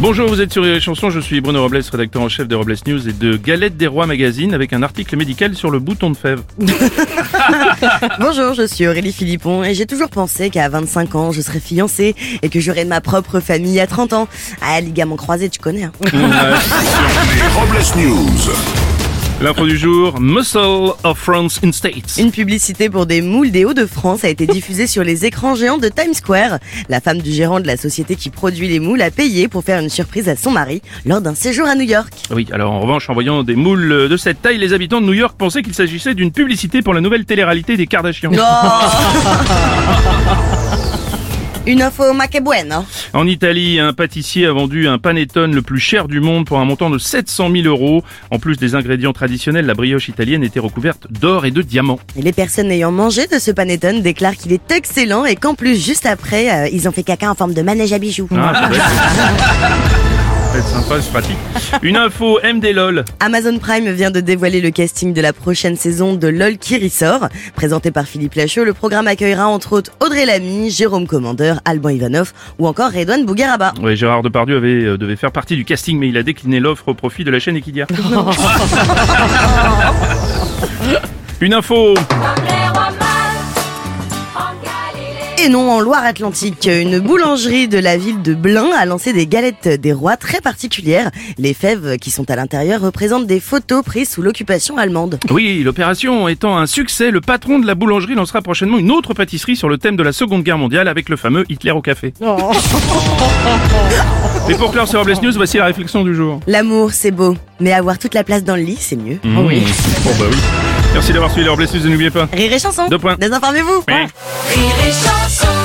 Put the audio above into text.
Bonjour, vous êtes sur les chansons, je suis Bruno Robles, rédacteur en chef de Robles News et de Galette des Rois Magazine avec un article médical sur le bouton de fève. Bonjour, je suis Aurélie Philippon et j'ai toujours pensé qu'à 25 ans, je serais fiancée et que j'aurais ma propre famille à 30 ans. Ah, ligament croisé, tu connais. Hein. Les Robles News. L'info du jour, Muscle of France in States. Une publicité pour des moules des Hauts-de-France a été diffusée sur les écrans géants de Times Square. La femme du gérant de la société qui produit les moules a payé pour faire une surprise à son mari lors d'un séjour à New York. Oui, alors en revanche, en voyant des moules de cette taille, les habitants de New York pensaient qu'il s'agissait d'une publicité pour la nouvelle télé-réalité des Kardashians. Une info maquebuena. En Italie, un pâtissier a vendu un panettone le plus cher du monde pour un montant de 700 000 euros. En plus des ingrédients traditionnels, la brioche italienne était recouverte d'or et de diamants. Et les personnes ayant mangé de ce panettone déclarent qu'il est excellent et qu'en plus, juste après, euh, ils ont fait caca en forme de manège à bijoux. Ah, c'est pratique. Une info MD LOL. Amazon Prime vient de dévoiler le casting de la prochaine saison de LOL qui ressort. Présenté par Philippe Lachaud, le programme accueillera entre autres Audrey Lamy, Jérôme Commandeur, Alban Ivanov ou encore Redouane Bougueraba. Ouais, Gérard Depardieu avait, euh, devait faire partie du casting, mais il a décliné l'offre au profit de la chaîne Equidia. Une info. Et non, en Loire-Atlantique, une boulangerie de la ville de Blain a lancé des galettes des rois très particulières. Les fèves qui sont à l'intérieur représentent des photos prises sous l'occupation allemande. Oui, l'opération étant un succès, le patron de la boulangerie lancera prochainement une autre pâtisserie sur le thème de la Seconde Guerre mondiale avec le fameux Hitler au café. Et pour clore sur Robles News, voici la réflexion du jour. L'amour, c'est beau, mais avoir toute la place dans le lit, c'est mieux. Mmh. Bon bah oui. Merci d'avoir suivi les Robles News et n'oubliez pas. Rire et chanson. Deux points. Désinformez-vous. Rire et chanson